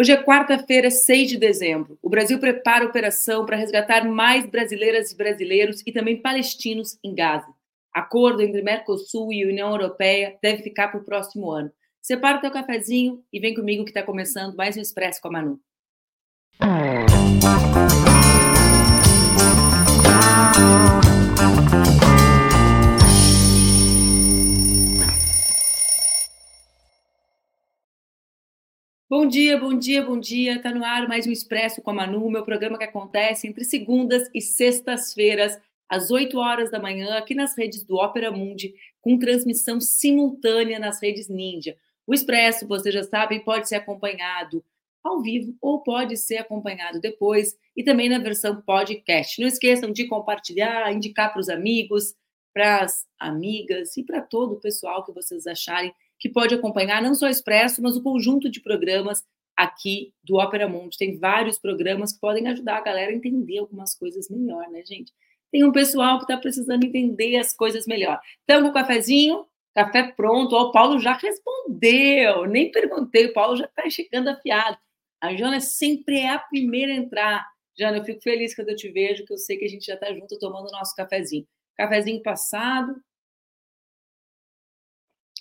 Hoje é quarta-feira, 6 de dezembro. O Brasil prepara operação para resgatar mais brasileiras e brasileiros e também palestinos em Gaza. Acordo entre Mercosul e União Europeia deve ficar para o próximo ano. Separa o teu cafezinho e vem comigo que está começando mais um Expresso com a Manu. Bom dia, bom dia, bom dia. Está no ar mais um Expresso com a Manu, meu programa que acontece entre segundas e sextas-feiras, às 8 horas da manhã, aqui nas redes do Ópera Mundi, com transmissão simultânea nas redes Ninja. O Expresso, você já sabe, pode ser acompanhado ao vivo ou pode ser acompanhado depois e também na versão podcast. Não esqueçam de compartilhar, indicar para os amigos, para as amigas e para todo o pessoal que vocês acharem que pode acompanhar não só o Expresso, mas o conjunto de programas aqui do Ópera Mundi. Tem vários programas que podem ajudar a galera a entender algumas coisas melhor, né, gente? Tem um pessoal que está precisando entender as coisas melhor. Então, com o cafezinho, café pronto. Ó, o Paulo já respondeu, nem perguntei, o Paulo já está chegando afiado. A Jana sempre é a primeira a entrar. Jana, eu fico feliz quando eu te vejo, que eu sei que a gente já está junto tomando o nosso cafezinho. Cafezinho passado,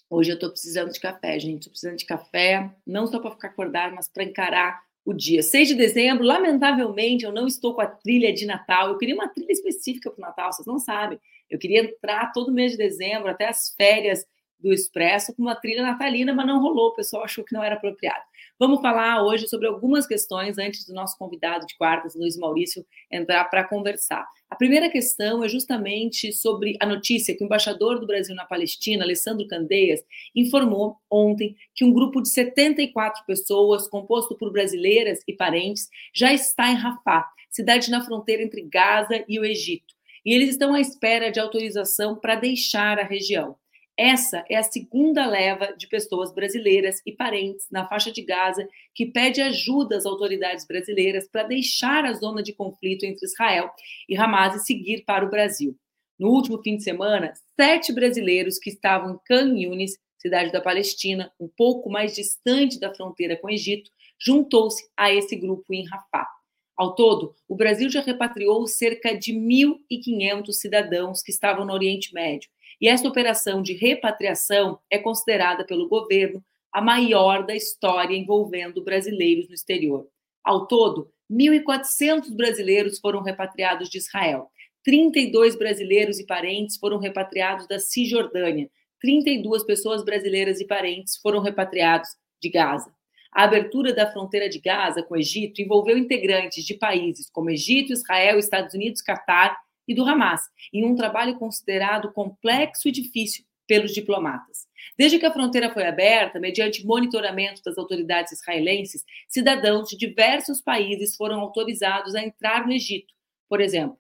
Hoje eu estou precisando de café, gente. Precisando de café, não só para ficar acordado, mas para encarar o dia. 6 de dezembro, lamentavelmente, eu não estou com a trilha de Natal. Eu queria uma trilha específica para o Natal, vocês não sabem. Eu queria entrar todo mês de dezembro, até as férias do Expresso, com uma trilha natalina, mas não rolou. O pessoal achou que não era apropriado. Vamos falar hoje sobre algumas questões antes do nosso convidado de quartas, Luiz Maurício, entrar para conversar. A primeira questão é justamente sobre a notícia que o embaixador do Brasil na Palestina, Alessandro Candeias, informou ontem que um grupo de 74 pessoas, composto por brasileiras e parentes, já está em Rafah, cidade na fronteira entre Gaza e o Egito. E eles estão à espera de autorização para deixar a região. Essa é a segunda leva de pessoas brasileiras e parentes na faixa de Gaza que pede ajuda às autoridades brasileiras para deixar a zona de conflito entre Israel e Hamas e seguir para o Brasil. No último fim de semana, sete brasileiros que estavam em Khan Yunis, cidade da Palestina, um pouco mais distante da fronteira com o Egito, juntou-se a esse grupo em Rafah. Ao todo, o Brasil já repatriou cerca de 1.500 cidadãos que estavam no Oriente Médio e essa operação de repatriação é considerada pelo governo a maior da história envolvendo brasileiros no exterior. Ao todo, 1.400 brasileiros foram repatriados de Israel, 32 brasileiros e parentes foram repatriados da Cisjordânia, 32 pessoas brasileiras e parentes foram repatriados de Gaza. A abertura da fronteira de Gaza com o Egito envolveu integrantes de países como Egito, Israel, Estados Unidos, Catar e do Hamas, em um trabalho considerado complexo e difícil pelos diplomatas. Desde que a fronteira foi aberta, mediante monitoramento das autoridades israelenses, cidadãos de diversos países foram autorizados a entrar no Egito. Por exemplo,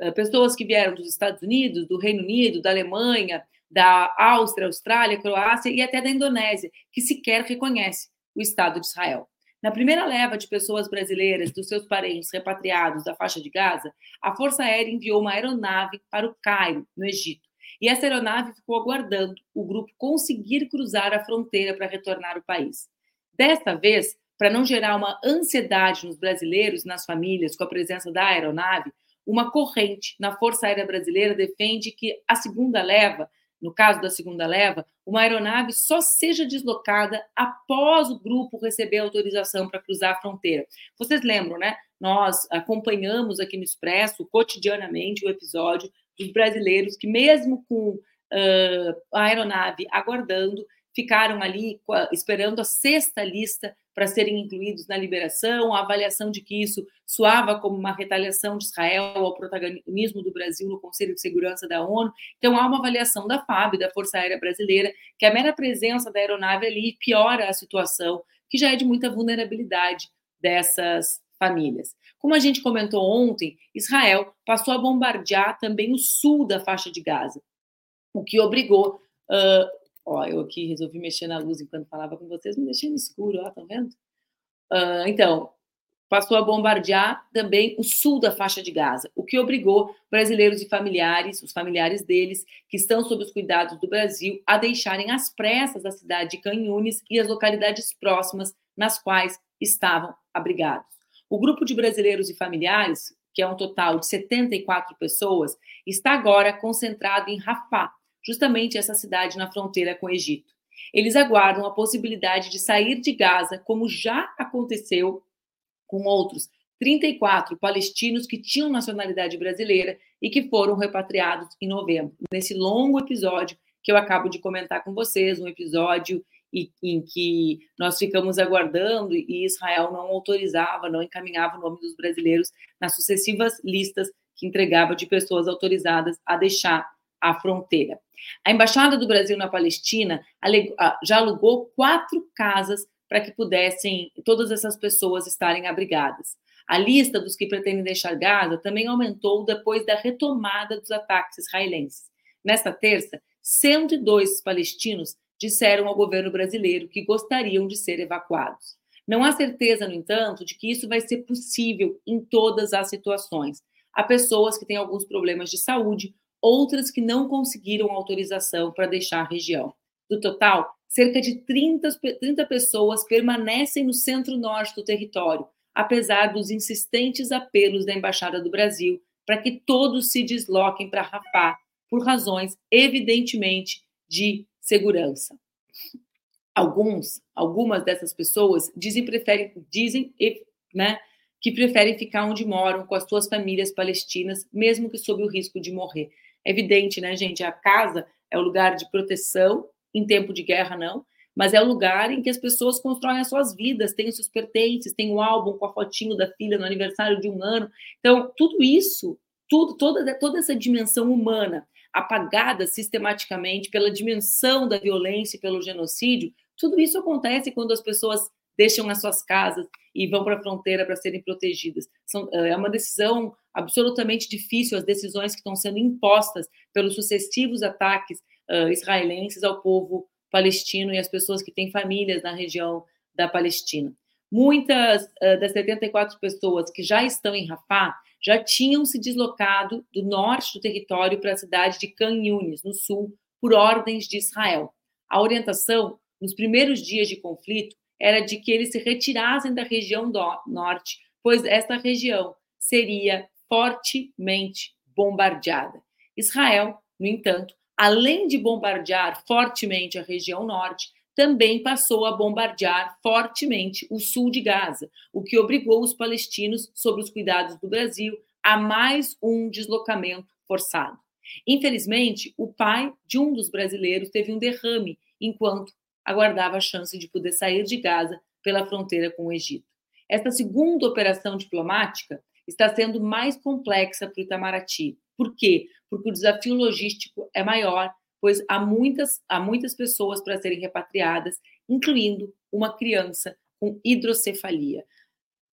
eh, pessoas que vieram dos Estados Unidos, do Reino Unido, da Alemanha, da Áustria, Austrália, Croácia e até da Indonésia, que sequer reconhece o Estado de Israel. Na primeira leva de pessoas brasileiras dos seus parentes repatriados da faixa de Gaza, a Força Aérea enviou uma aeronave para o Cairo, no Egito. E essa aeronave ficou aguardando o grupo conseguir cruzar a fronteira para retornar ao país. Desta vez, para não gerar uma ansiedade nos brasileiros e nas famílias com a presença da aeronave, uma corrente na Força Aérea Brasileira defende que a segunda leva no caso da segunda leva, uma aeronave só seja deslocada após o grupo receber autorização para cruzar a fronteira. Vocês lembram, né? Nós acompanhamos aqui no Expresso cotidianamente o episódio dos brasileiros que, mesmo com uh, a aeronave aguardando, ficaram ali esperando a sexta lista para serem incluídos na liberação, a avaliação de que isso soava como uma retaliação de Israel ao protagonismo do Brasil no Conselho de Segurança da ONU. Então, há uma avaliação da FAB, da Força Aérea Brasileira, que a mera presença da aeronave ali piora a situação, que já é de muita vulnerabilidade dessas famílias. Como a gente comentou ontem, Israel passou a bombardear também o sul da faixa de Gaza, o que obrigou uh, Ó, eu aqui resolvi mexer na luz enquanto falava com vocês, me deixei no escuro, ó, tá vendo? Uh, então, passou a bombardear também o sul da faixa de Gaza, o que obrigou brasileiros e familiares, os familiares deles, que estão sob os cuidados do Brasil, a deixarem às pressas a cidade de Canhunes e as localidades próximas nas quais estavam abrigados. O grupo de brasileiros e familiares, que é um total de 74 pessoas, está agora concentrado em Rafah, justamente essa cidade na fronteira com o Egito. Eles aguardam a possibilidade de sair de Gaza, como já aconteceu com outros 34 palestinos que tinham nacionalidade brasileira e que foram repatriados em novembro. Nesse longo episódio que eu acabo de comentar com vocês, um episódio em que nós ficamos aguardando e Israel não autorizava, não encaminhava o nome dos brasileiros nas sucessivas listas que entregava de pessoas autorizadas a deixar a fronteira. A Embaixada do Brasil na Palestina já alugou quatro casas para que pudessem todas essas pessoas estarem abrigadas. A lista dos que pretendem deixar Gaza também aumentou depois da retomada dos ataques israelenses. Nesta terça, 102 palestinos disseram ao governo brasileiro que gostariam de ser evacuados. Não há certeza, no entanto, de que isso vai ser possível em todas as situações. Há pessoas que têm alguns problemas de saúde, outras que não conseguiram autorização para deixar a região. Do total, cerca de 30, 30 pessoas permanecem no centro-norte do território, apesar dos insistentes apelos da Embaixada do Brasil para que todos se desloquem para Rafah, por razões, evidentemente, de segurança. Alguns, algumas dessas pessoas dizem, preferem, dizem né, que preferem ficar onde moram com as suas famílias palestinas, mesmo que sob o risco de morrer. É evidente, né, gente? A casa é o lugar de proteção, em tempo de guerra, não, mas é o lugar em que as pessoas constroem as suas vidas, têm os seus pertences, tem o um álbum com a fotinho da filha no aniversário de um ano. Então, tudo isso, tudo, toda, toda essa dimensão humana apagada sistematicamente pela dimensão da violência e pelo genocídio, tudo isso acontece quando as pessoas deixam as suas casas e vão para a fronteira para serem protegidas. São, eh, é uma decisão absolutamente difícil, as decisões que estão sendo impostas pelos sucessivos ataques uh, israelenses ao povo palestino e às pessoas que têm famílias na região da Palestina. Muitas uh, das 74 pessoas que já estão em Rafah já tinham se deslocado do norte do território para a cidade de Khan Yunis, no sul, por ordens de Israel. A orientação, nos primeiros dias de conflito, era de que eles se retirassem da região norte, pois esta região seria fortemente bombardeada. Israel, no entanto, além de bombardear fortemente a região norte, também passou a bombardear fortemente o sul de Gaza, o que obrigou os palestinos, sob os cuidados do Brasil, a mais um deslocamento forçado. Infelizmente, o pai de um dos brasileiros teve um derrame enquanto aguardava a chance de poder sair de Gaza pela fronteira com o Egito. Esta segunda operação diplomática está sendo mais complexa para o Itamaraty. Por quê? Porque o desafio logístico é maior pois há muitas, há muitas pessoas para serem repatriadas, incluindo uma criança com hidrocefalia.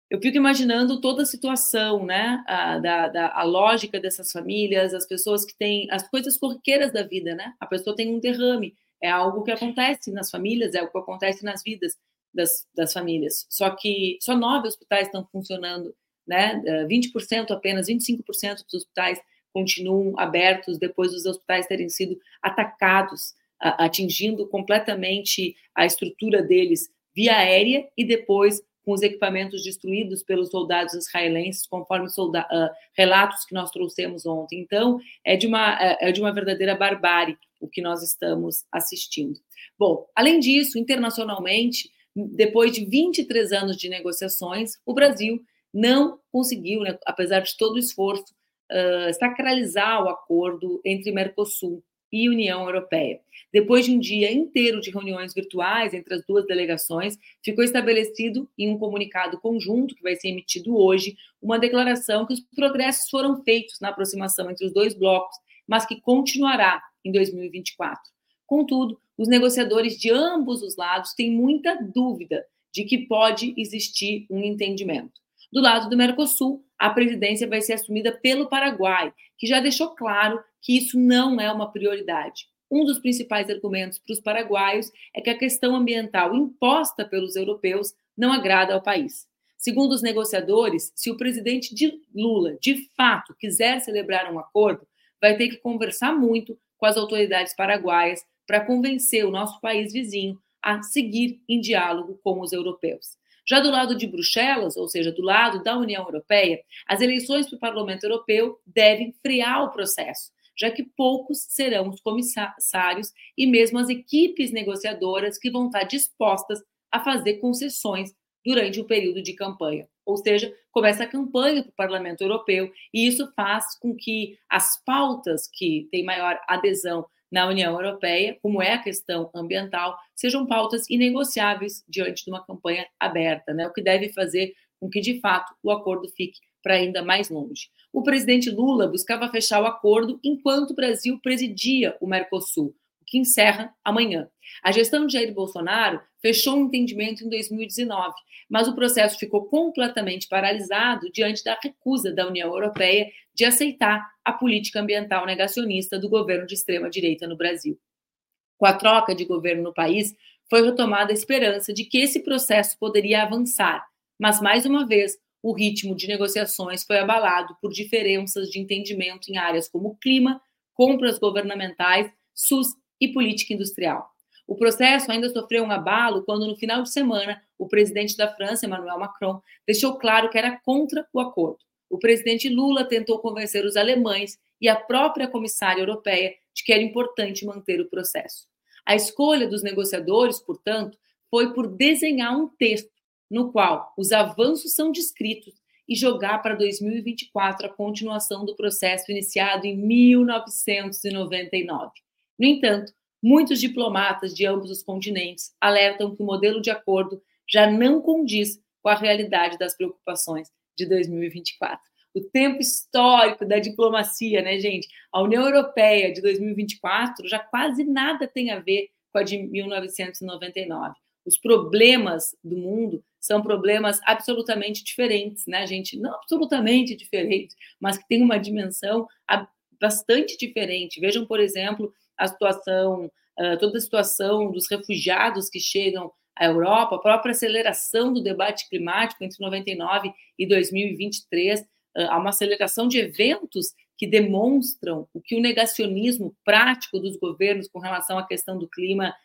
Eu fico imaginando toda a situação, né, a, da, da, a lógica dessas famílias, as pessoas que têm as coisas corriqueiras da vida, né? A pessoa tem um derrame, é algo que acontece nas famílias, é algo que acontece nas vidas das, das famílias. Só que só nove hospitais estão funcionando, né? 20% apenas, 25% dos hospitais continuam abertos depois dos hospitais terem sido atacados, atingindo completamente a estrutura deles via aérea e depois com os equipamentos destruídos pelos soldados israelenses, conforme solda uh, relatos que nós trouxemos ontem. Então, é de, uma, é, é de uma verdadeira barbárie o que nós estamos assistindo. Bom, além disso, internacionalmente, depois de 23 anos de negociações, o Brasil não conseguiu, né, apesar de todo o esforço, uh, sacralizar o acordo entre Mercosul e União Europeia. Depois de um dia inteiro de reuniões virtuais entre as duas delegações, ficou estabelecido em um comunicado conjunto, que vai ser emitido hoje, uma declaração que os progressos foram feitos na aproximação entre os dois blocos, mas que continuará em 2024. Contudo, os negociadores de ambos os lados têm muita dúvida de que pode existir um entendimento. Do lado do Mercosul, a presidência vai ser assumida pelo Paraguai, que já deixou claro que isso não é uma prioridade. Um dos principais argumentos para os paraguaios é que a questão ambiental imposta pelos europeus não agrada ao país. Segundo os negociadores, se o presidente de Lula de fato quiser celebrar um acordo, vai ter que conversar muito com as autoridades paraguaias para convencer o nosso país vizinho a seguir em diálogo com os europeus. Já do lado de Bruxelas, ou seja, do lado da União Europeia, as eleições para o Parlamento Europeu devem frear o processo, já que poucos serão os comissários e mesmo as equipes negociadoras que vão estar dispostas a fazer concessões durante o período de campanha. Ou seja, começa a campanha para o Parlamento Europeu e isso faz com que as pautas que têm maior adesão na União Europeia, como é a questão ambiental, sejam pautas inegociáveis diante de uma campanha aberta, né? o que deve fazer com que, de fato, o acordo fique para ainda mais longe. O presidente Lula buscava fechar o acordo enquanto o Brasil presidia o Mercosul, que encerra amanhã. A gestão de Jair Bolsonaro fechou um entendimento em 2019, mas o processo ficou completamente paralisado diante da recusa da União Europeia de aceitar a política ambiental negacionista do governo de extrema-direita no Brasil. Com a troca de governo no país, foi retomada a esperança de que esse processo poderia avançar, mas mais uma vez o ritmo de negociações foi abalado por diferenças de entendimento em áreas como clima, compras governamentais, SUS e política industrial. O processo ainda sofreu um abalo quando, no final de semana, o presidente da França, Emmanuel Macron, deixou claro que era contra o acordo. O presidente Lula tentou convencer os alemães e a própria comissária europeia de que era importante manter o processo. A escolha dos negociadores, portanto, foi por desenhar um texto no qual os avanços são descritos e jogar para 2024 a continuação do processo iniciado em 1999. No entanto, Muitos diplomatas de ambos os continentes alertam que o modelo de acordo já não condiz com a realidade das preocupações de 2024. O tempo histórico da diplomacia, né, gente? A União Europeia de 2024 já quase nada tem a ver com a de 1999. Os problemas do mundo são problemas absolutamente diferentes, né, gente? Não absolutamente diferentes, mas que têm uma dimensão bastante diferente. Vejam, por exemplo, a situação, toda a situação dos refugiados que chegam à Europa, a própria aceleração do debate climático entre 99 e 2023, uh, há uma aceleração de eventos que demonstram o que o negacionismo prático dos governos com relação à questão do clima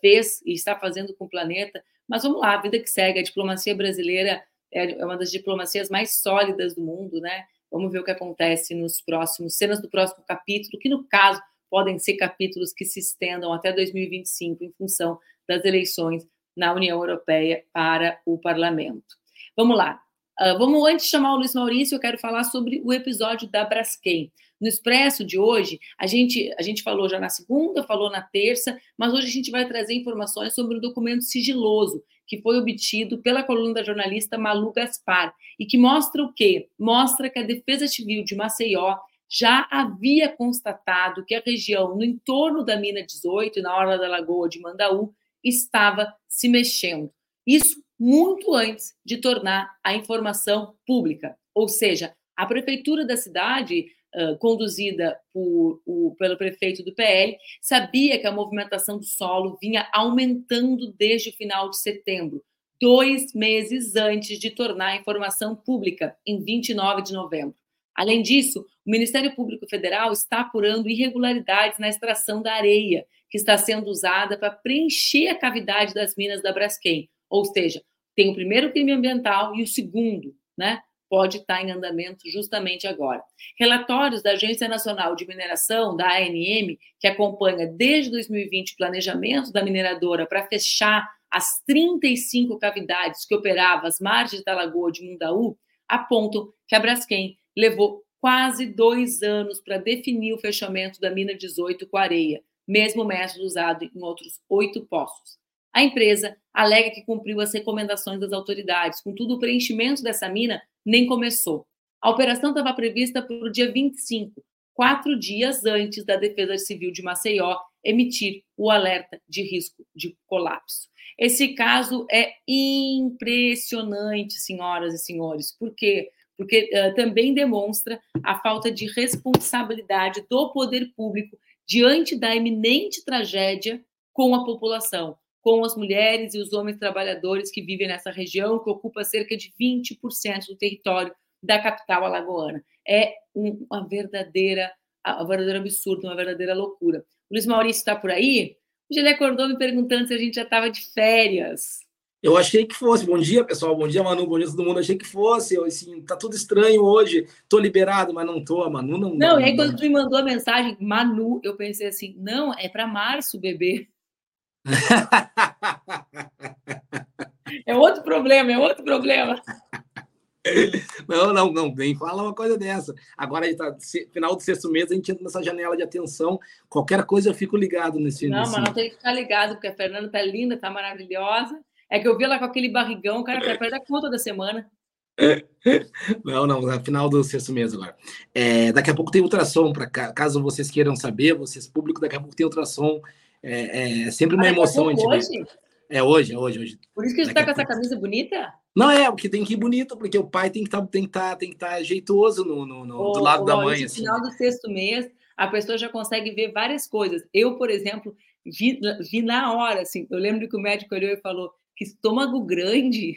fez e está fazendo com o planeta. Mas vamos lá, a vida que segue, a diplomacia brasileira é uma das diplomacias mais sólidas do mundo, né? Vamos ver o que acontece nos próximos, cenas do próximo capítulo, que no caso podem ser capítulos que se estendam até 2025 em função das eleições na União Europeia para o Parlamento. Vamos lá. Uh, vamos antes chamar o Luiz Maurício, eu quero falar sobre o episódio da Braskem. No Expresso de hoje, a gente, a gente falou já na segunda, falou na terça, mas hoje a gente vai trazer informações sobre o documento sigiloso que foi obtido pela coluna da jornalista Malu Gaspar e que mostra o quê? Mostra que a Defesa Civil de Maceió já havia constatado que a região no entorno da mina 18 e na orla da lagoa de Mandaú estava se mexendo. Isso muito antes de tornar a informação pública. Ou seja, a prefeitura da cidade, uh, conduzida por, o, pelo prefeito do PL, sabia que a movimentação do solo vinha aumentando desde o final de setembro, dois meses antes de tornar a informação pública, em 29 de novembro. Além disso, o Ministério Público Federal está apurando irregularidades na extração da areia, que está sendo usada para preencher a cavidade das minas da Braskem. Ou seja, tem o primeiro crime ambiental e o segundo, né? Pode estar em andamento justamente agora. Relatórios da Agência Nacional de Mineração, da ANM, que acompanha desde 2020 o planejamento da mineradora para fechar as 35 cavidades que operavam as margens da Lagoa de Mundaú, apontam que a Braskem levou quase dois anos para definir o fechamento da mina 18 com areia, mesmo método usado em outros oito poços. A empresa alega que cumpriu as recomendações das autoridades, contudo, o preenchimento dessa mina nem começou. A operação estava prevista para o dia 25, quatro dias antes da Defesa Civil de Maceió emitir o alerta de risco de colapso. Esse caso é impressionante, senhoras e senhores, porque porque uh, também demonstra a falta de responsabilidade do poder público diante da iminente tragédia com a população, com as mulheres e os homens trabalhadores que vivem nessa região, que ocupa cerca de 20% do território da capital alagoana. É um, uma verdadeira, um verdadeiro absurdo, uma verdadeira loucura. O Luiz Maurício está por aí? Hoje ele acordou me perguntando se a gente já estava de férias. Eu achei que fosse. Bom dia, pessoal. Bom dia, Manu. Bom dia, todo mundo. Achei que fosse. Eu, assim, tá tudo estranho hoje. Tô liberado, mas não tô. A Manu não. Não, e aí quando tu me mandou a mensagem, Manu, eu pensei assim: não, é para março, bebê. é outro problema, é outro problema. Não, não, não, vem fala uma coisa dessa. Agora, tá, final do sexto mês, a gente entra nessa janela de atenção. Qualquer coisa eu fico ligado nesse. Não, nesse... mas não tem que ficar ligado, porque a Fernanda tá linda, tá maravilhosa. É que eu vi ela com aquele barrigão, o cara perder a conta da semana. Não, não, no final do sexto mês agora. É, daqui a pouco tem ultrassom, para caso vocês queiram saber, vocês público, daqui a pouco tem ultrassom. É, é sempre uma ah, emoção. É hoje? É hoje, é hoje, hoje. Por isso que você está com essa camisa bonita? Não é, porque tem que ir bonito, porque o pai tem que estar tá, tem que tá jeitoso no, no, no do lado da mãe. No assim. final do sexto mês, a pessoa já consegue ver várias coisas. Eu, por exemplo, vi, vi na hora, assim, eu lembro que o médico olhou e falou que estômago grande.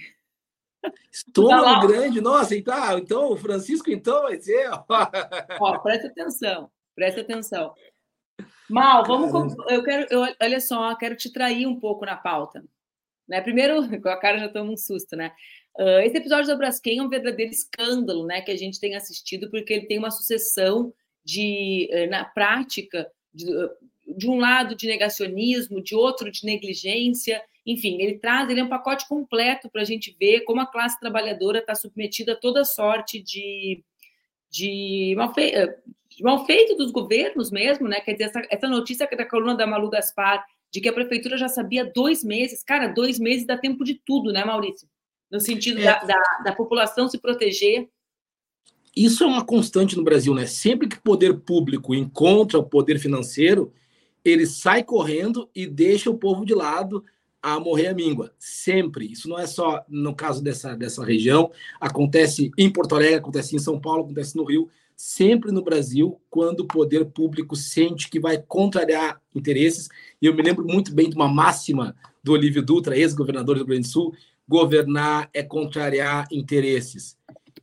Estômago grande, nossa, então, então o Francisco então vai ser. Ó, presta atenção, presta atenção. Mal, vamos. Eu quero, eu, olha só, quero te trair um pouco na pauta. Né? Primeiro, com a cara já toma um susto, né? Uh, esse episódio da Braskem é um verdadeiro escândalo, né? Que a gente tem assistido, porque ele tem uma sucessão de, uh, na prática, de, uh, de um lado de negacionismo, de outro de negligência, enfim, ele traz, ele é um pacote completo para a gente ver como a classe trabalhadora está submetida a toda sorte de, de, malfe, de malfeito dos governos mesmo, né? Quer dizer, essa, essa notícia da coluna da Malu Gaspar de que a prefeitura já sabia dois meses, cara, dois meses dá tempo de tudo, né, Maurício? No sentido é. da, da, da população se proteger isso é uma constante no Brasil, né? Sempre que o poder público encontra o poder financeiro, ele sai correndo e deixa o povo de lado a morrer a míngua. Sempre. Isso não é só no caso dessa, dessa região. Acontece em Porto Alegre, acontece em São Paulo, acontece no Rio. Sempre no Brasil, quando o poder público sente que vai contrariar interesses. E eu me lembro muito bem de uma máxima do Olívio Dutra, ex-governador do Rio Grande do Sul: governar é contrariar interesses.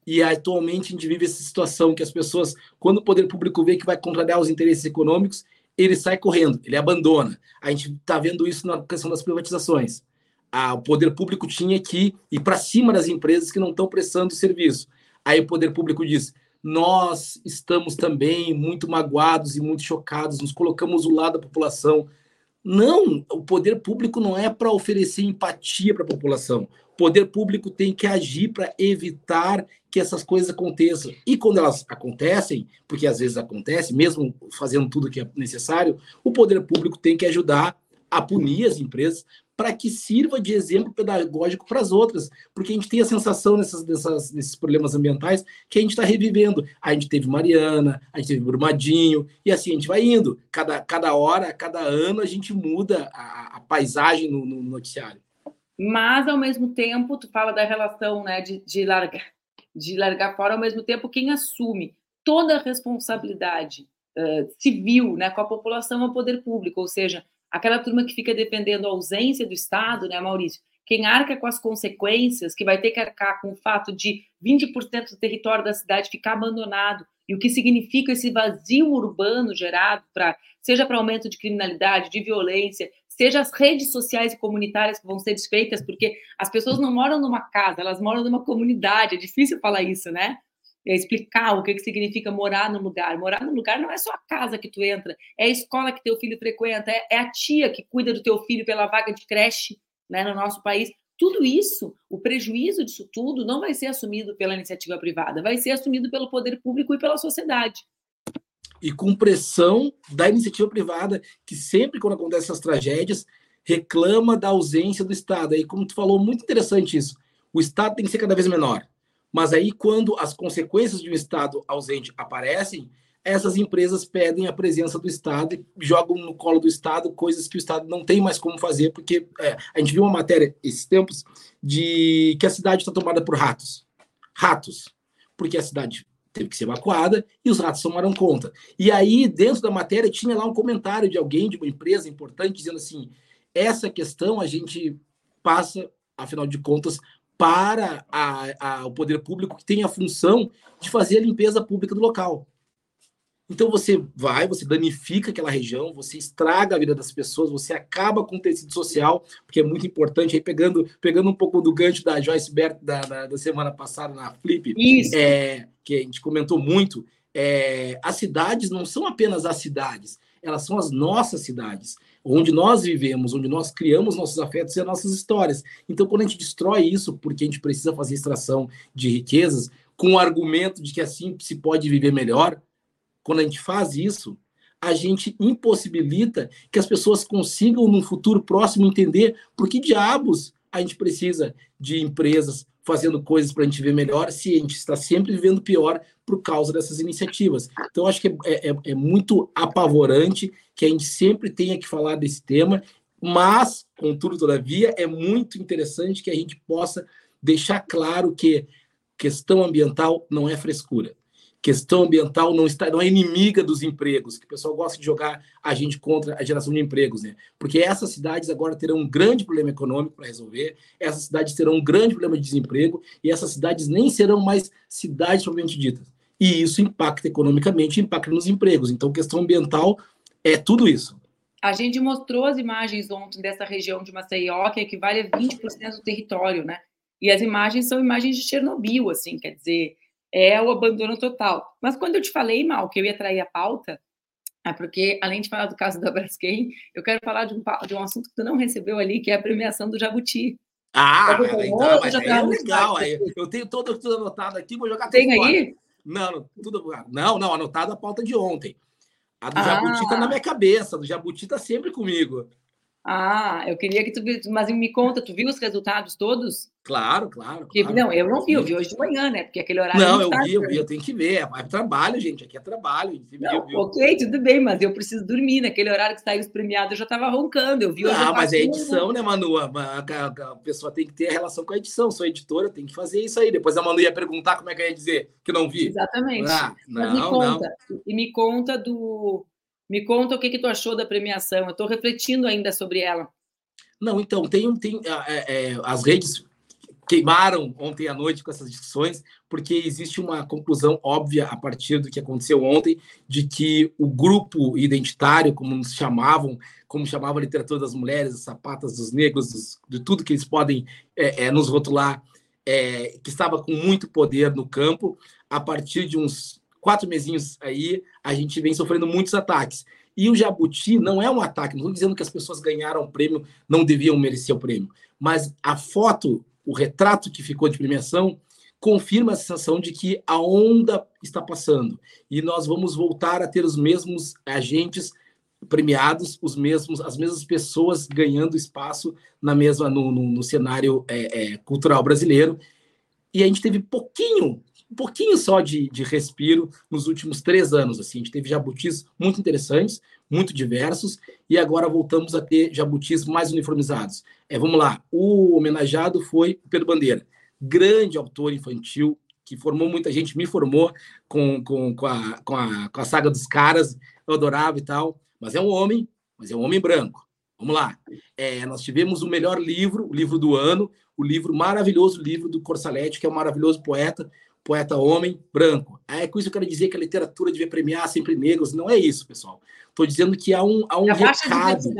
E atualmente a gente vive essa situação que as pessoas, quando o poder público vê que vai contrariar os interesses econômicos, ele sai correndo, ele abandona. A gente está vendo isso na questão das privatizações. Ah, o poder público tinha que ir para cima das empresas que não estão prestando serviço. Aí o poder público diz: nós estamos também muito magoados e muito chocados, nos colocamos do lado da população. Não, o poder público não é para oferecer empatia para a população. O poder público tem que agir para evitar que essas coisas aconteçam. E quando elas acontecem, porque às vezes acontece, mesmo fazendo tudo que é necessário, o poder público tem que ajudar a punir as empresas para que sirva de exemplo pedagógico para as outras, porque a gente tem a sensação nessas, nesses problemas ambientais que a gente está revivendo. A gente teve Mariana, a gente teve Brumadinho, e assim a gente vai indo. Cada, cada hora, cada ano, a gente muda a, a paisagem no, no noticiário mas ao mesmo tempo tu fala da relação né, de, de, largar, de largar fora, ao mesmo tempo quem assume toda a responsabilidade uh, civil né, com a população é o poder público, ou seja, aquela turma que fica defendendo a ausência do Estado, né, Maurício? Quem arca com as consequências, que vai ter que arcar com o fato de 20% do território da cidade ficar abandonado, e o que significa esse vazio urbano gerado para seja para aumento de criminalidade, de violência, seja as redes sociais e comunitárias que vão ser desfeitas, porque as pessoas não moram numa casa, elas moram numa comunidade. É difícil falar isso, né? É explicar o que, que significa morar no lugar. Morar no lugar não é só a casa que tu entra, é a escola que teu filho frequenta, é, é a tia que cuida do teu filho pela vaga de creche né, no nosso país. Tudo isso, o prejuízo disso tudo, não vai ser assumido pela iniciativa privada, vai ser assumido pelo poder público e pela sociedade e com pressão da iniciativa privada, que sempre, quando acontecem essas tragédias, reclama da ausência do Estado. Aí, como tu falou, muito interessante isso. O Estado tem que ser cada vez menor. Mas aí, quando as consequências de um Estado ausente aparecem, essas empresas pedem a presença do Estado e jogam no colo do Estado coisas que o Estado não tem mais como fazer, porque é, a gente viu uma matéria esses tempos de que a cidade está tomada por ratos. Ratos. Porque a cidade teve que ser evacuada e os ratos tomaram conta. E aí, dentro da matéria, tinha lá um comentário de alguém, de uma empresa importante, dizendo assim: essa questão a gente passa, afinal de contas, para a, a, o poder público que tem a função de fazer a limpeza pública do local. Então você vai, você danifica aquela região, você estraga a vida das pessoas, você acaba com o tecido social, porque é muito importante. Aí pegando, pegando um pouco do gancho da Joyce Bert da, da, da semana passada na Flip, é, que a gente comentou muito, é, as cidades não são apenas as cidades, elas são as nossas cidades, onde nós vivemos, onde nós criamos nossos afetos e as nossas histórias. Então, quando a gente destrói isso, porque a gente precisa fazer extração de riquezas, com o argumento de que assim se pode viver melhor, quando a gente faz isso, a gente impossibilita que as pessoas consigam, no futuro próximo, entender por que diabos a gente precisa de empresas fazendo coisas para a gente ver melhor, se a gente está sempre vivendo pior por causa dessas iniciativas. Então, acho que é, é, é muito apavorante que a gente sempre tenha que falar desse tema, mas, contudo, todavia, é muito interessante que a gente possa deixar claro que questão ambiental não é frescura questão ambiental não está não é inimiga dos empregos, que o pessoal gosta de jogar a gente contra a geração de empregos, né? Porque essas cidades agora terão um grande problema econômico para resolver, essas cidades terão um grande problema de desemprego e essas cidades nem serão mais cidades propriamente ditas. E isso impacta economicamente, impacta nos empregos. Então, questão ambiental é tudo isso. A gente mostrou as imagens ontem dessa região de Maceió, que equivale a 20% do território, né? E as imagens são imagens de Chernobyl, assim, quer dizer, é o abandono total. Mas quando eu te falei, Mal, que eu ia trair a pauta, é porque, além de falar do caso da Braskem, eu quero falar de um, de um assunto que tu não recebeu ali, que é a premiação do Jabuti. Ah, então, mas aí é legal. Aí, eu tenho todo, tudo anotado aqui, vou jogar Tem aí? Não, tudo, não, não, anotado a pauta de ontem. A do ah. Jabuti tá na minha cabeça, a do Jabuti tá sempre comigo. Ah, eu queria que tu mas me conta, tu viu os resultados todos? Claro, claro. Que, claro. Não, eu não vi, eu vi hoje de manhã, né? Porque aquele horário. Não, eu vi, eu vi, eu tenho que ver. É trabalho, gente. Aqui é trabalho. Não, viu, ok, tudo bem, mas eu preciso dormir. Naquele horário que saiu os premiados, eu já estava roncando. Eu vi Ah, mas é edição, né, Manu? A, a, a, pessoa tem que ter a relação com a edição. Sou editora, tem que fazer isso aí. Depois a Manu ia perguntar como é que eu ia dizer que não vi. Exatamente. Ah, não, mas me conta, não. E me conta do. Me conta o que, que tu achou da premiação. Eu estou refletindo ainda sobre ela. Não, então, tem, tem é, é, as redes queimaram ontem à noite com essas discussões, porque existe uma conclusão óbvia a partir do que aconteceu ontem, de que o grupo identitário, como nos chamavam, como chamava a literatura das mulheres, as sapatas dos negros, dos, de tudo que eles podem é, é, nos rotular, é, que estava com muito poder no campo, a partir de uns quatro mesinhos aí, a gente vem sofrendo muitos ataques. E o Jabuti não é um ataque, não estou dizendo que as pessoas ganharam o prêmio, não deviam merecer o prêmio, mas a foto o retrato que ficou de premiação confirma a sensação de que a onda está passando e nós vamos voltar a ter os mesmos agentes premiados, os mesmos, as mesmas pessoas ganhando espaço na mesma no, no, no cenário é, é, cultural brasileiro. E a gente teve pouquinho, um pouquinho só de, de respiro nos últimos três anos. Assim, a gente teve jabutis muito interessantes, muito diversos, e agora voltamos a ter jabutis mais uniformizados. É, vamos lá, o homenageado foi Pedro Bandeira, grande autor infantil, que formou muita gente, me formou com, com, com, a, com, a, com a saga dos caras, eu adorava e tal, mas é um homem, mas é um homem branco. Vamos lá. É, nós tivemos o melhor livro, o livro do ano, o livro maravilhoso, o livro do Corsaletti, que é um maravilhoso poeta, poeta homem branco. É com isso que eu quero dizer que a literatura devia premiar sempre negros. Não é isso, pessoal. Estou dizendo que há um, há um recado.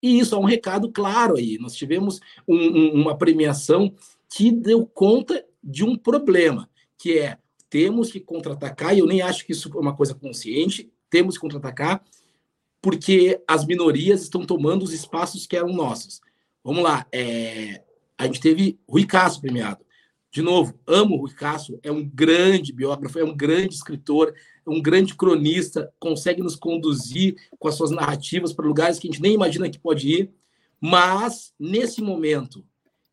E isso, há um recado claro aí. Nós tivemos um, um, uma premiação que deu conta de um problema, que é temos que contra-atacar, e eu nem acho que isso é uma coisa consciente, temos que contra-atacar, porque as minorias estão tomando os espaços que eram nossos. Vamos lá, é, a gente teve Rui Castro premiado. De novo, amo Rui Castro, é um grande biógrafo, é um grande escritor, um grande cronista, consegue nos conduzir com as suas narrativas para lugares que a gente nem imagina que pode ir. Mas, nesse momento,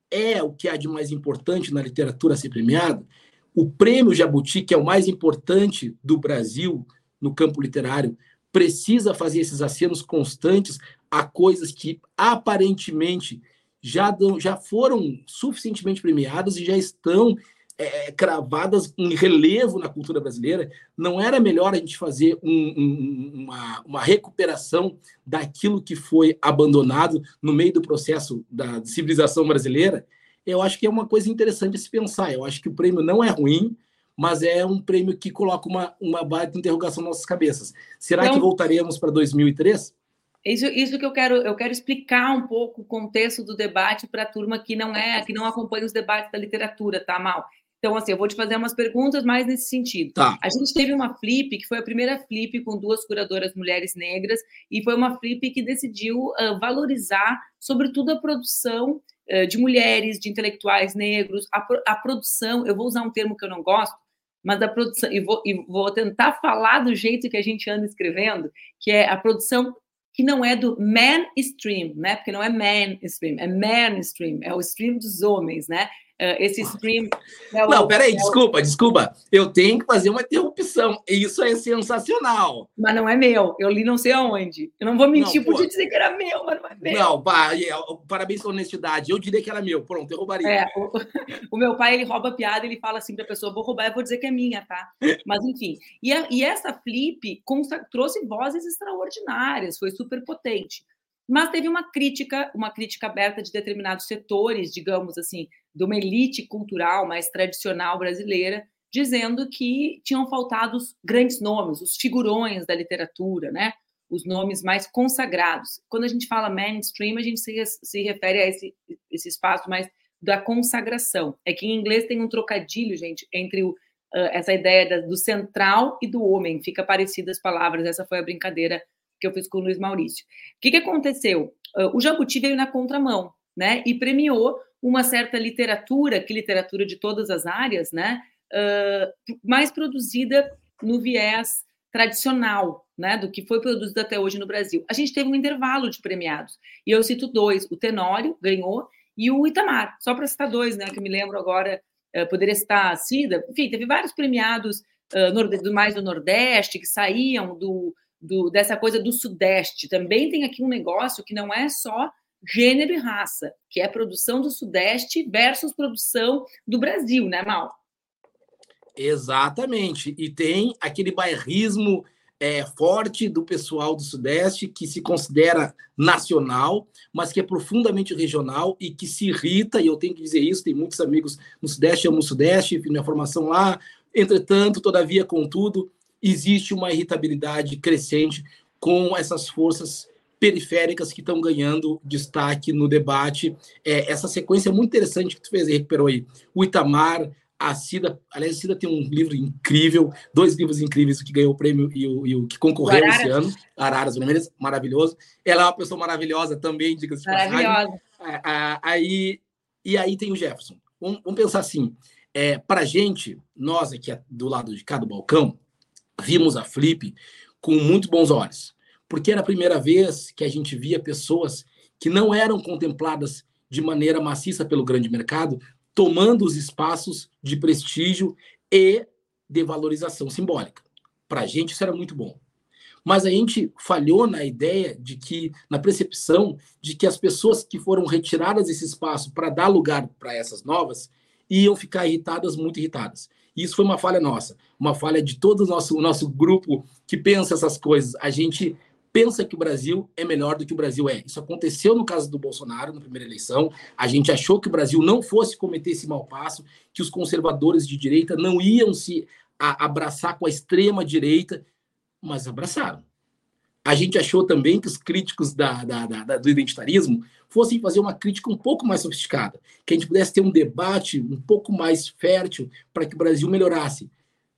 é o que há de mais importante na literatura a ser premiado. O prêmio Jabuti, que é o mais importante do Brasil no campo literário, precisa fazer esses acenos constantes a coisas que aparentemente já, dão, já foram suficientemente premiadas e já estão é, cravadas em relevo na cultura brasileira, não era melhor a gente fazer um, um, uma, uma recuperação daquilo que foi abandonado no meio do processo da civilização brasileira? Eu acho que é uma coisa interessante a se pensar. Eu acho que o prêmio não é ruim, mas é um prêmio que coloca uma, uma baita interrogação nas nossas cabeças. Será então, que voltaremos para 2003? Isso, isso que eu quero, eu quero explicar um pouco o contexto do debate para a turma que não é, que não acompanha os debates da literatura, tá, Mal? Então, assim, eu vou te fazer umas perguntas mais nesse sentido. Tá. A gente teve uma flip, que foi a primeira flip com duas curadoras mulheres negras, e foi uma flip que decidiu uh, valorizar, sobretudo, a produção uh, de mulheres, de intelectuais negros, a, a, produção, eu vou usar um termo que eu não gosto, mas a produção, e vou, e vou tentar falar do jeito que a gente anda escrevendo, que é a produção que não é do mainstream, né? Porque não é mainstream, é mainstream, é o stream dos homens, né? Uh, esse stream. Né, não, peraí, é desculpa, desculpa. Eu tenho que fazer uma interrupção. Isso é sensacional. Mas não é meu. Eu li não sei aonde. Eu não vou mentir, não, podia dizer que era meu, mas não é meu. Não, pá, parabéns pela honestidade. Eu diria que era meu. Pronto, eu roubaria. É, o, o meu pai, ele rouba piada, ele fala assim para a pessoa, vou roubar, eu vou dizer que é minha, tá? Mas, enfim. E, a, e essa flip trouxe vozes extraordinárias, foi super potente mas teve uma crítica, uma crítica aberta de determinados setores, digamos assim, de uma elite cultural mais tradicional brasileira, dizendo que tinham faltado os grandes nomes, os figurões da literatura, né? Os nomes mais consagrados. Quando a gente fala mainstream, a gente se, se refere a esse, esse espaço mais da consagração. É que em inglês tem um trocadilho, gente, entre o, uh, essa ideia do central e do homem. Fica parecidas as palavras. Essa foi a brincadeira que eu fiz com o Luiz Maurício. O que, que aconteceu? Uh, o Jabuti veio na contramão, né? E premiou uma certa literatura, que literatura de todas as áreas, né? Uh, mais produzida no viés tradicional, né, do que foi produzido até hoje no Brasil. A gente teve um intervalo de premiados, e eu cito dois, o Tenório ganhou e o Itamar, só para citar dois, né, que eu me lembro agora, uh, poderia citar a Cida, enfim, teve vários premiados uh, mais do Nordeste, que saíam do, do, dessa coisa do Sudeste. Também tem aqui um negócio que não é só gênero e raça, que é produção do Sudeste versus produção do Brasil, né, Mal? Exatamente. E tem aquele bairrismo é, forte do pessoal do Sudeste que se considera nacional, mas que é profundamente regional e que se irrita, e eu tenho que dizer isso, tem muitos amigos no Sudeste, amo o Sudeste, minha formação lá. Entretanto, todavia, contudo, existe uma irritabilidade crescente com essas forças periféricas que estão ganhando destaque no debate. É, essa sequência é muito interessante que tu fez e recuperou aí. O Itamar, a Cida, aliás, a Cida tem um livro incrível, dois livros incríveis, o que ganhou o prêmio e o, e o que concorreu esse ano, Araras Vermelhas, maravilhoso. Ela é uma pessoa maravilhosa também, diga-se Maravilhosa. É, aí, e aí tem o Jefferson. Vamos, vamos pensar assim, é, para gente, nós aqui do lado de cá do balcão, vimos a Flip com muito bons olhos, porque era a primeira vez que a gente via pessoas que não eram contempladas de maneira maciça pelo grande mercado, tomando os espaços de prestígio e de valorização simbólica. Para a gente isso era muito bom. Mas a gente falhou na ideia de que, na percepção de que as pessoas que foram retiradas desse espaço para dar lugar para essas novas iam ficar irritadas, muito irritadas. E isso foi uma falha nossa, uma falha de todo o nosso, o nosso grupo que pensa essas coisas. A gente pensa que o Brasil é melhor do que o Brasil é. Isso aconteceu no caso do Bolsonaro, na primeira eleição. A gente achou que o Brasil não fosse cometer esse mau passo, que os conservadores de direita não iam se abraçar com a extrema direita, mas abraçaram. A gente achou também que os críticos da, da, da, do identitarismo fossem fazer uma crítica um pouco mais sofisticada, que a gente pudesse ter um debate um pouco mais fértil para que o Brasil melhorasse.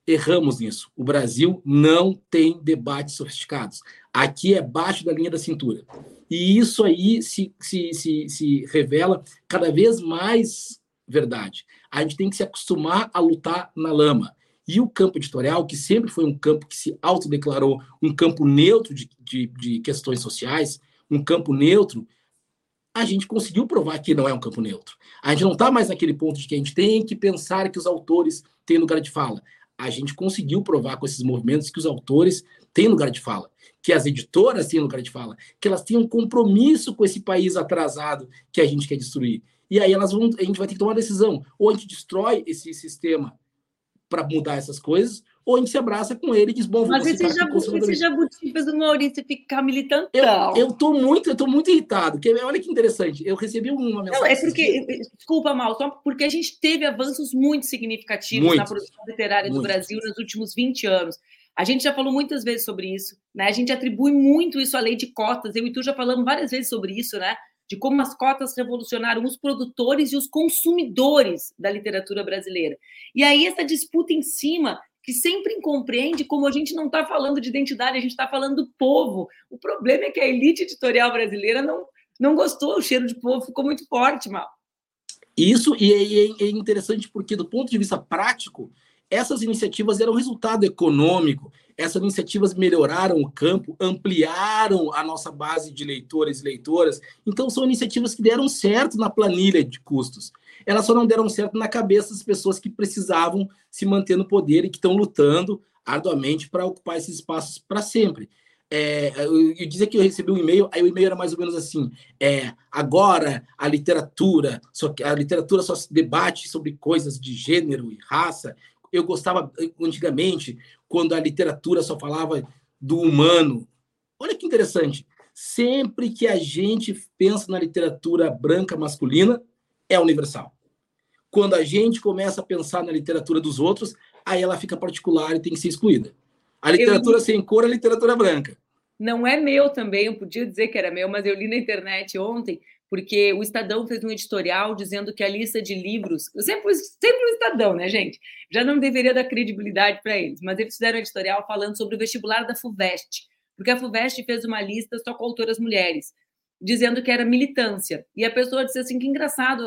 Erramos nisso. O Brasil não tem debates sofisticados. Aqui é baixo da linha da cintura. E isso aí se, se, se, se revela cada vez mais verdade. A gente tem que se acostumar a lutar na lama. E o campo editorial, que sempre foi um campo que se autodeclarou um campo neutro de, de, de questões sociais, um campo neutro, a gente conseguiu provar que não é um campo neutro. A gente não está mais naquele ponto de que a gente tem que pensar que os autores têm lugar de fala. A gente conseguiu provar com esses movimentos que os autores têm lugar de fala, que as editoras têm lugar de fala, que elas têm um compromisso com esse país atrasado que a gente quer destruir. E aí elas vão, a gente vai ter que tomar uma decisão. Ou a gente destrói esse sistema para mudar essas coisas, ou a gente se abraça com ele e diz, bom, Mas esse, jabu, esse jabuti fez o Maurício ficar militante. Eu, eu tô muito, eu tô muito irritado. Porque, olha que interessante, eu recebi uma mensagem. Não, é porque, desculpa, Mal, só porque a gente teve avanços muito significativos muito, na produção literária muito. do Brasil nos últimos 20 anos. A gente já falou muitas vezes sobre isso, né? A gente atribui muito isso à lei de cotas. Eu e tu já falamos várias vezes sobre isso, né? De como as cotas revolucionaram os produtores e os consumidores da literatura brasileira. E aí essa disputa em cima que sempre incompreende como a gente não está falando de identidade, a gente está falando do povo. O problema é que a elite editorial brasileira não, não gostou, o cheiro de povo ficou muito forte, mal. Isso, e é, é, é interessante porque, do ponto de vista prático, essas iniciativas eram resultado econômico, essas iniciativas melhoraram o campo, ampliaram a nossa base de leitores e leitoras. Então, são iniciativas que deram certo na planilha de custos elas só não deram certo na cabeça das pessoas que precisavam se manter no poder e que estão lutando arduamente para ocupar esses espaços para sempre. É, eu, eu que eu recebi um e-mail, aí o e-mail era mais ou menos assim: é, agora a literatura, só, a literatura só se debate sobre coisas de gênero e raça. Eu gostava antigamente quando a literatura só falava do humano. Olha que interessante. Sempre que a gente pensa na literatura branca masculina, é universal. Quando a gente começa a pensar na literatura dos outros, aí ela fica particular e tem que ser excluída. A literatura eu... sem cor é literatura branca. Não é meu também, eu podia dizer que era meu, mas eu li na internet ontem, porque o Estadão fez um editorial dizendo que a lista de livros, sempre, sempre o Estadão, né, gente? Já não deveria dar credibilidade para eles, mas eles fizeram um editorial falando sobre o vestibular da FUVEST, porque a FUVEST fez uma lista só com autoras mulheres dizendo que era militância. E a pessoa disse assim: que engraçado,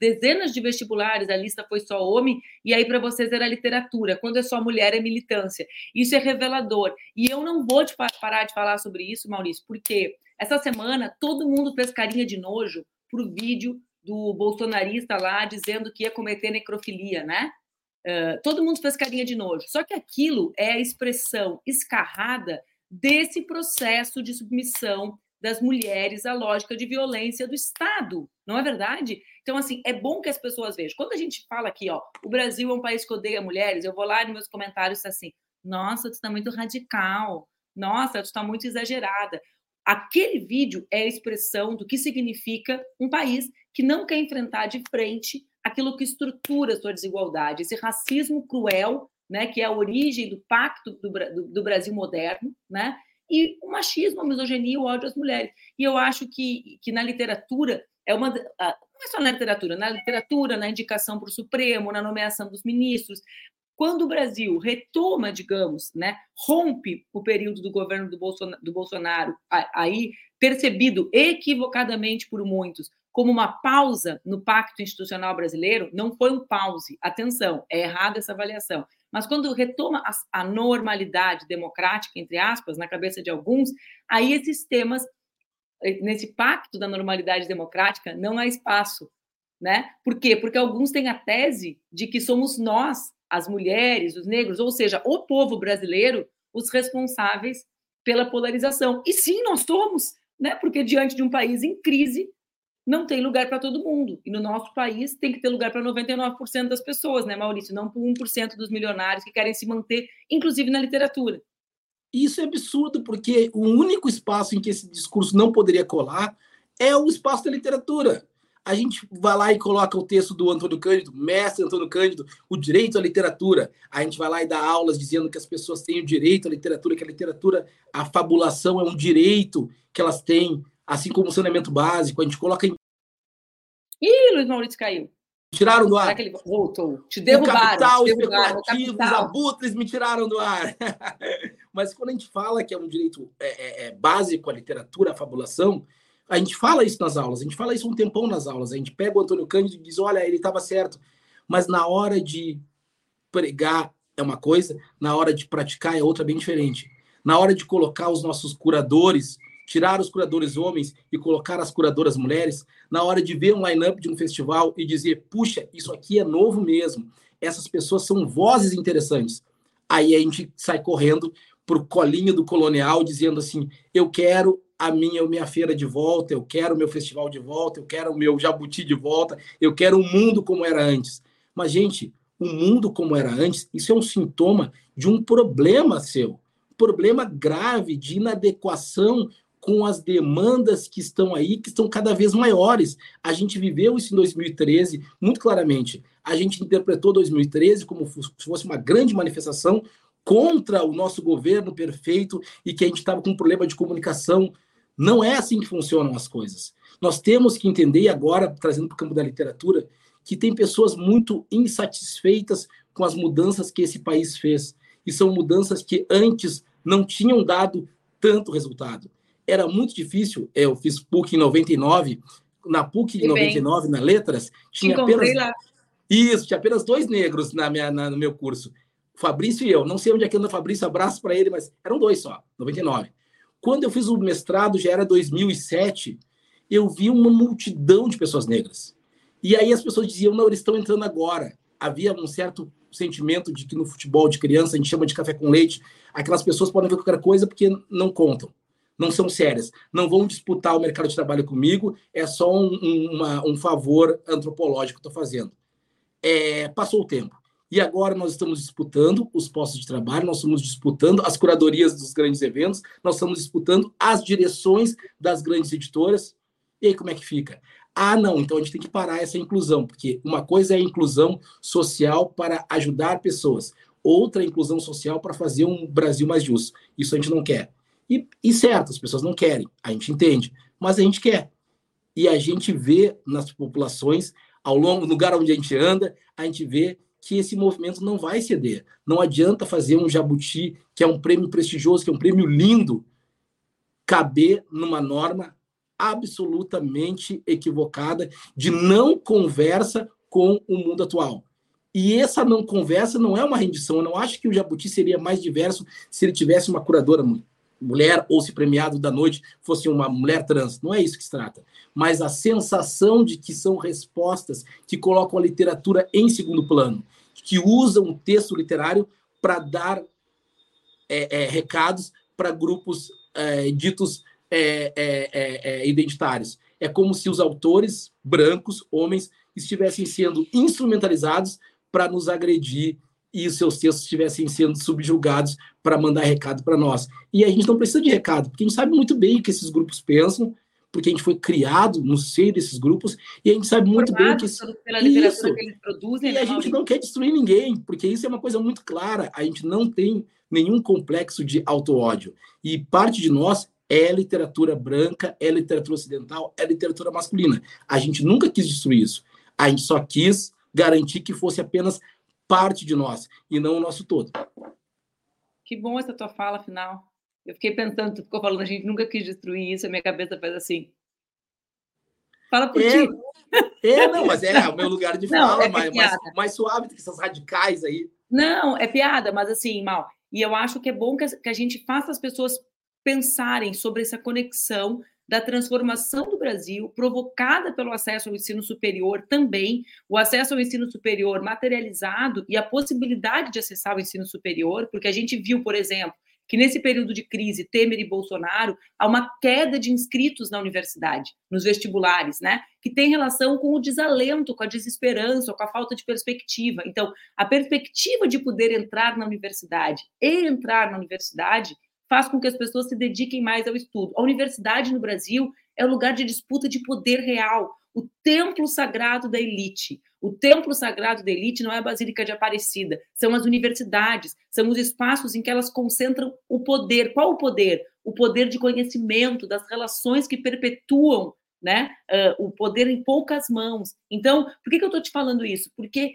dezenas de vestibulares, a lista foi só homem, e aí para vocês era literatura. Quando é só mulher, é militância. Isso é revelador. E eu não vou parar de falar sobre isso, Maurício, porque essa semana todo mundo fez carinha de nojo para o vídeo do bolsonarista lá dizendo que ia cometer necrofilia, né? Uh, todo mundo fez carinha de nojo. Só que aquilo é a expressão escarrada desse processo de submissão das mulheres à lógica de violência do Estado, não é verdade? Então, assim, é bom que as pessoas vejam. Quando a gente fala aqui, ó, o Brasil é um país que odeia mulheres, eu vou lá nos meus comentários assim, nossa, tu está muito radical, nossa, tu está muito exagerada. Aquele vídeo é a expressão do que significa um país que não quer enfrentar de frente aquilo que estrutura a sua desigualdade, esse racismo cruel, né, que é a origem do pacto do, do, do Brasil moderno, né, e o machismo, a misoginia, o ódio às mulheres. E eu acho que, que na literatura é uma. Não é só na literatura, na literatura, na indicação para o Supremo, na nomeação dos ministros. Quando o Brasil retoma, digamos, né, rompe o período do governo do Bolsonaro, do Bolsonaro aí percebido equivocadamente por muitos como uma pausa no pacto institucional brasileiro, não foi um pause. Atenção, é errada essa avaliação. Mas quando retoma a, a normalidade democrática, entre aspas, na cabeça de alguns, aí esses temas, eh, nesse pacto da normalidade democrática, não há espaço. Né? Por quê? Porque alguns têm a tese de que somos nós, as mulheres, os negros, ou seja, o povo brasileiro, os responsáveis pela polarização. E sim, nós somos, né? Porque diante de um país em crise, não tem lugar para todo mundo. E no nosso país tem que ter lugar para 99% das pessoas, né, Maurício? Não para 1% dos milionários que querem se manter, inclusive na literatura. Isso é absurdo, porque o único espaço em que esse discurso não poderia colar é o espaço da literatura. A gente vai lá e coloca o texto do Antônio Cândido, mestre Antônio Cândido, o direito à literatura. A gente vai lá e dá aulas dizendo que as pessoas têm o direito à literatura, que a literatura, a fabulação é um direito que elas têm assim como o saneamento básico, a gente coloca em. Ih, Luiz Maurício caiu. Tiraram do ar. Será que ele voltou? Te derrubaram. O capital, te derrubaram, abutres me tiraram do ar. Mas quando a gente fala que é um direito é, é, é básico a literatura, a fabulação, a gente fala isso nas aulas, a gente fala isso um tempão nas aulas. A gente pega o Antônio Cândido e diz: olha, ele estava certo. Mas na hora de pregar é uma coisa, na hora de praticar é outra bem diferente. Na hora de colocar os nossos curadores tirar os curadores homens e colocar as curadoras mulheres, na hora de ver um line-up de um festival e dizer, puxa, isso aqui é novo mesmo, essas pessoas são vozes interessantes. Aí a gente sai correndo pro colinho do colonial, dizendo assim, eu quero a minha, a minha feira de volta, eu quero o meu festival de volta, eu quero o meu jabuti de volta, eu quero o mundo como era antes. Mas, gente, o mundo como era antes, isso é um sintoma de um problema seu, problema grave de inadequação com as demandas que estão aí, que estão cada vez maiores. A gente viveu isso em 2013 muito claramente. A gente interpretou 2013 como se fosse uma grande manifestação contra o nosso governo perfeito e que a gente estava com um problema de comunicação. Não é assim que funcionam as coisas. Nós temos que entender, agora, trazendo para o campo da literatura, que tem pessoas muito insatisfeitas com as mudanças que esse país fez. E são mudanças que antes não tinham dado tanto resultado. Era muito difícil. Eu fiz PUC em 99. Na PUC de 99, na Letras, tinha apenas. Lá. Isso, tinha apenas dois negros na minha, na, no meu curso. Fabrício e eu. Não sei onde é que anda o Fabrício, abraço para ele, mas eram dois só, 99. Quando eu fiz o mestrado, já era 2007, eu vi uma multidão de pessoas negras. E aí as pessoas diziam, não, eles estão entrando agora. Havia um certo sentimento de que no futebol de criança a gente chama de café com leite, aquelas pessoas podem ver qualquer coisa porque não contam, não são sérias, não vão disputar o mercado de trabalho comigo, é só um, um, uma, um favor antropológico que estou fazendo. É, passou o tempo. E agora nós estamos disputando os postos de trabalho, nós estamos disputando as curadorias dos grandes eventos, nós estamos disputando as direções das grandes editoras. E aí como é que fica? Ah, não, então a gente tem que parar essa inclusão, porque uma coisa é a inclusão social para ajudar pessoas, outra é a inclusão social para fazer um Brasil mais justo. Isso a gente não quer. E, e certo, as pessoas não querem, a gente entende, mas a gente quer. E a gente vê nas populações, ao longo do lugar onde a gente anda, a gente vê que esse movimento não vai ceder. Não adianta fazer um jabuti, que é um prêmio prestigioso, que é um prêmio lindo, caber numa norma absolutamente equivocada de não conversa com o mundo atual. E essa não conversa não é uma rendição. Eu não acho que o Jabuti seria mais diverso se ele tivesse uma curadora mulher ou se premiado da noite fosse uma mulher trans. Não é isso que se trata. Mas a sensação de que são respostas que colocam a literatura em segundo plano que usam o texto literário para dar é, é, recados para grupos é, ditos é, é, é, identitários. É como se os autores brancos, homens, estivessem sendo instrumentalizados para nos agredir e os seus textos estivessem sendo subjugados para mandar recado para nós. E a gente não precisa de recado, porque a gente sabe muito bem o que esses grupos pensam, porque a gente foi criado no seio desses grupos e a gente sabe muito bem que isso, pela literatura isso, que eles produzem. E a né, gente não quer destruir ninguém, porque isso é uma coisa muito clara. A gente não tem nenhum complexo de auto-ódio. E parte de nós é literatura branca, é literatura ocidental, é literatura masculina. A gente nunca quis destruir isso. A gente só quis garantir que fosse apenas parte de nós e não o nosso todo. Que bom essa tua fala final. Eu fiquei pensando, tu ficou falando, a gente nunca quis destruir isso, a minha cabeça faz assim. Fala por é, ti. É, não, mas é o meu lugar de não, fala, é mais, mais, mais, suave do que essas radicais aí. Não, é piada, mas assim, mal. E eu acho que é bom que a gente faça as pessoas pensarem sobre essa conexão da transformação do Brasil, provocada pelo acesso ao ensino superior também, o acesso ao ensino superior materializado e a possibilidade de acessar o ensino superior, porque a gente viu, por exemplo, que nesse período de crise, Temer e Bolsonaro, há uma queda de inscritos na universidade, nos vestibulares, né? Que tem relação com o desalento, com a desesperança, com a falta de perspectiva. Então, a perspectiva de poder entrar na universidade e entrar na universidade faz com que as pessoas se dediquem mais ao estudo. A universidade no Brasil é o lugar de disputa de poder real, o templo sagrado da elite. O templo sagrado da elite não é a Basílica de Aparecida, são as universidades, são os espaços em que elas concentram o poder. Qual o poder? O poder de conhecimento, das relações que perpetuam né, uh, o poder em poucas mãos. Então, por que, que eu estou te falando isso? Porque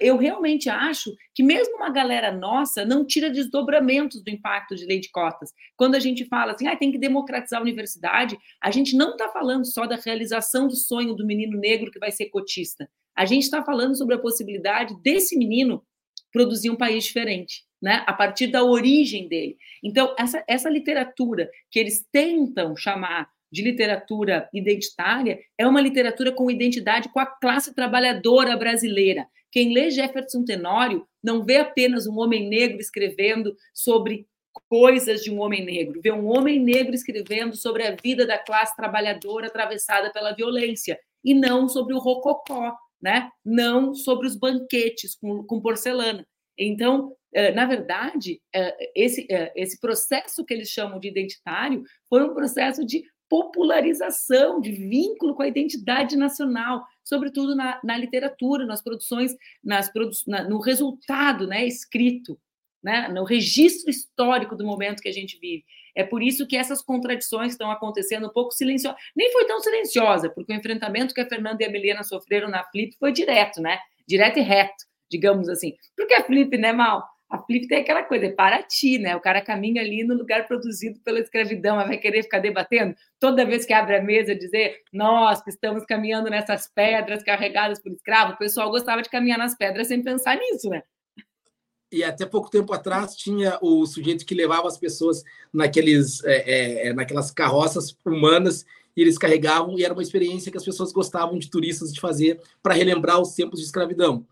eu realmente acho que mesmo uma galera nossa não tira desdobramentos do impacto de lei de cotas. Quando a gente fala assim, ah, tem que democratizar a universidade, a gente não está falando só da realização do sonho do menino negro que vai ser cotista. A gente está falando sobre a possibilidade desse menino produzir um país diferente, né? A partir da origem dele. Então, essa, essa literatura que eles tentam chamar de literatura identitária é uma literatura com identidade com a classe trabalhadora brasileira. Quem lê Jefferson Tenório não vê apenas um homem negro escrevendo sobre coisas de um homem negro, vê um homem negro escrevendo sobre a vida da classe trabalhadora atravessada pela violência e não sobre o rococó, né? Não sobre os banquetes com, com porcelana. Então, eh, na verdade, eh, esse, eh, esse processo que eles chamam de identitário foi um processo de popularização, de vínculo com a identidade nacional, sobretudo na, na literatura, nas produções, nas produ na, no resultado né, escrito, né, no registro histórico do momento que a gente vive. É por isso que essas contradições estão acontecendo um pouco silenciosas. Nem foi tão silenciosa, porque o enfrentamento que a Fernanda e a Milena sofreram na Flip foi direto, né? Direto e reto, digamos assim. Porque a Flip, né, Mal? A Flip tem aquela coisa, é para ti, né? O cara caminha ali no lugar produzido pela escravidão, mas vai querer ficar debatendo toda vez que abre a mesa dizer nós que estamos caminhando nessas pedras carregadas por escravo. O pessoal gostava de caminhar nas pedras sem pensar nisso, né? E até pouco tempo atrás tinha o sujeito que levava as pessoas naqueles, é, é, naquelas carroças humanas e eles carregavam, e era uma experiência que as pessoas gostavam de turistas de fazer para relembrar os tempos de escravidão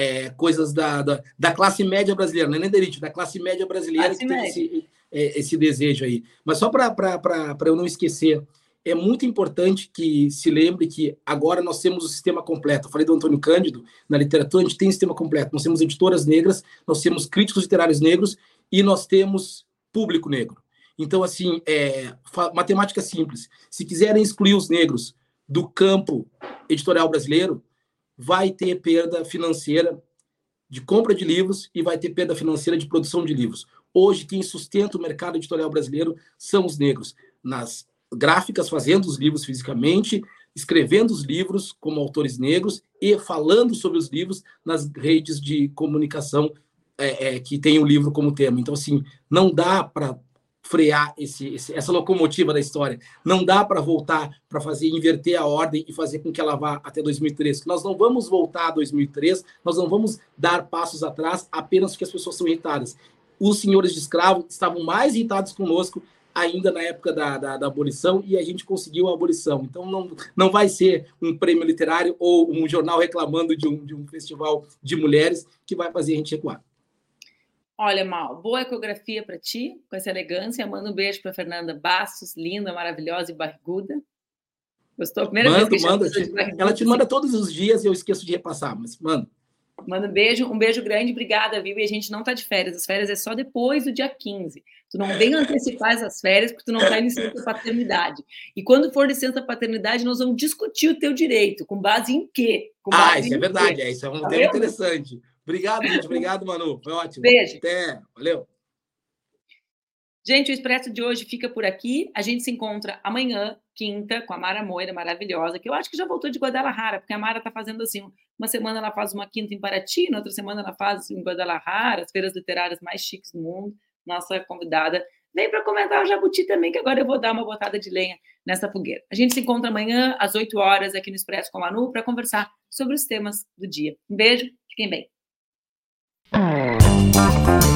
é, coisas da, da, da, classe média brasileira, não é nem da elite, da classe média brasileira classe que tem esse, é, esse, desejo aí. Mas só para eu não esquecer, é muito importante que se lembre que agora nós temos o sistema completo. Eu falei do Antônio Cândido, na literatura a gente tem o sistema completo. Nós temos editoras negras, nós temos críticos literários negros e nós temos público negro. Então, assim, é, matemática simples. Se quiserem excluir os negros do campo editorial brasileiro, vai ter perda financeira de compra de livros e vai ter perda financeira de produção de livros. Hoje, quem sustenta o mercado editorial brasileiro são os negros, nas gráficas, fazendo os livros fisicamente, escrevendo os livros como autores negros e falando sobre os livros nas redes de comunicação é, é, que tem o livro como tema. Então, assim, não dá para frear esse, esse, essa locomotiva da história. Não dá para voltar para fazer inverter a ordem e fazer com que ela vá até 2003. Nós não vamos voltar a 2003, nós não vamos dar passos atrás apenas porque as pessoas são irritadas. Os senhores de escravo estavam mais irritados conosco ainda na época da, da, da, abolição e a gente conseguiu a abolição. Então não, não vai ser um prêmio literário ou um jornal reclamando de um, de um festival de mulheres que vai fazer a gente recuar. Olha, Mal, boa ecografia para ti, com essa elegância. Manda um beijo para Fernanda Bastos, linda, maravilhosa e barriguda. Gostou? Primeira manda, vez que manda. Te, ela te manda todos os dias e eu esqueço de repassar, mas manda. Manda um beijo, um beijo grande, obrigada, viu? E a gente não tá de férias, as férias é só depois do dia 15. Tu não vem antecipar essas férias porque tu não tá em licença paternidade. E quando for licença paternidade, nós vamos discutir o teu direito, com base em quê? ah, isso é verdade, é, isso é um tá tema interessante. Obrigado, gente. Obrigado, Manu. Foi ótimo. Beijo. Até. Valeu. Gente, o Expresso de hoje fica por aqui. A gente se encontra amanhã, quinta, com a Mara Moira, maravilhosa, que eu acho que já voltou de Guadalajara, porque a Mara está fazendo assim: uma semana ela faz uma quinta em Paraty, na outra semana ela faz em Guadalajara, as feiras literárias mais chiques do mundo. Nossa convidada vem para comentar o Jabuti também, que agora eu vou dar uma botada de lenha nessa fogueira. A gente se encontra amanhã, às 8 horas, aqui no Expresso com a Manu, para conversar sobre os temas do dia. Um beijo, fiquem bem. Oh.